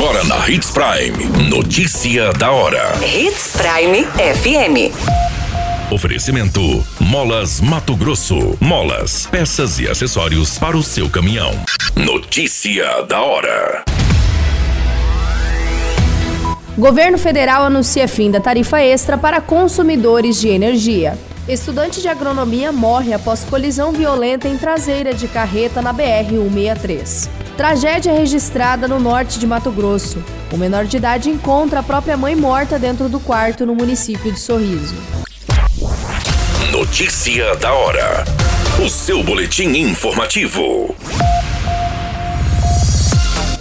Agora na Hits Prime. Notícia da hora. Hits Prime FM. Oferecimento: Molas Mato Grosso. Molas, peças e acessórios para o seu caminhão. Notícia da hora. Governo federal anuncia fim da tarifa extra para consumidores de energia. Estudante de agronomia morre após colisão violenta em traseira de carreta na BR-163. Tragédia registrada no norte de Mato Grosso. O menor de idade encontra a própria mãe morta dentro do quarto no município de Sorriso. Notícia da hora. O seu boletim informativo.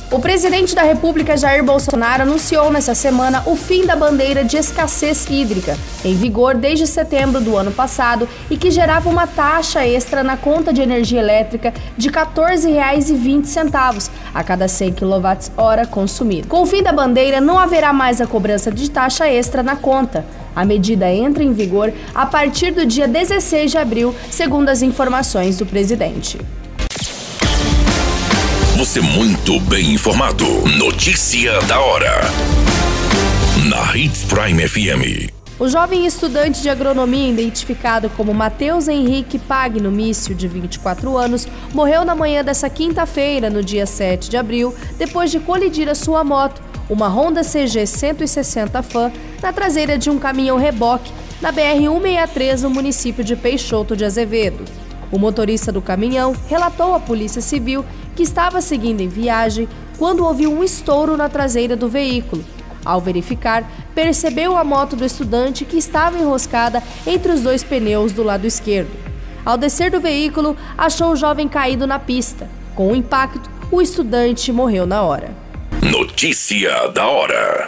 O presidente da República, Jair Bolsonaro, anunciou nesta semana o fim da bandeira de escassez hídrica, em vigor desde setembro do ano passado e que gerava uma taxa extra na conta de energia elétrica de R$ 14,20 a cada 100 kWh consumido. Com o fim da bandeira, não haverá mais a cobrança de taxa extra na conta. A medida entra em vigor a partir do dia 16 de abril, segundo as informações do presidente. Você muito bem informado. Notícia da hora. Na Hits Prime FM. O jovem estudante de agronomia, identificado como Matheus Henrique Pagno Mício, de 24 anos, morreu na manhã dessa quinta-feira, no dia 7 de abril, depois de colidir a sua moto, uma Honda CG 160 Fan, na traseira de um caminhão reboque, na BR-163, no município de Peixoto de Azevedo. O motorista do caminhão relatou à Polícia Civil que estava seguindo em viagem quando ouviu um estouro na traseira do veículo. Ao verificar, percebeu a moto do estudante que estava enroscada entre os dois pneus do lado esquerdo. Ao descer do veículo, achou o jovem caído na pista. Com o impacto, o estudante morreu na hora. Notícia da hora.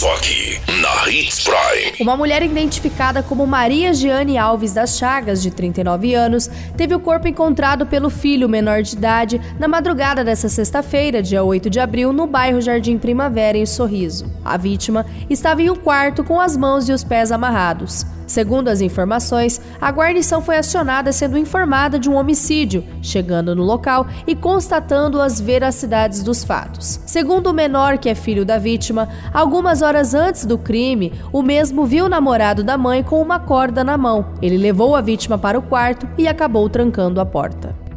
Só aqui, na Hits Prime. Uma mulher identificada como Maria Giane Alves das Chagas, de 39 anos, teve o corpo encontrado pelo filho menor de idade na madrugada desta sexta-feira, dia 8 de abril, no bairro Jardim Primavera, em Sorriso. A vítima estava em um quarto com as mãos e os pés amarrados. Segundo as informações, a guarnição foi acionada sendo informada de um homicídio, chegando no local e constatando as veracidades dos fatos. Segundo o menor, que é filho da vítima, algumas horas antes do crime, o mesmo viu o namorado da mãe com uma corda na mão. Ele levou a vítima para o quarto e acabou trancando a porta.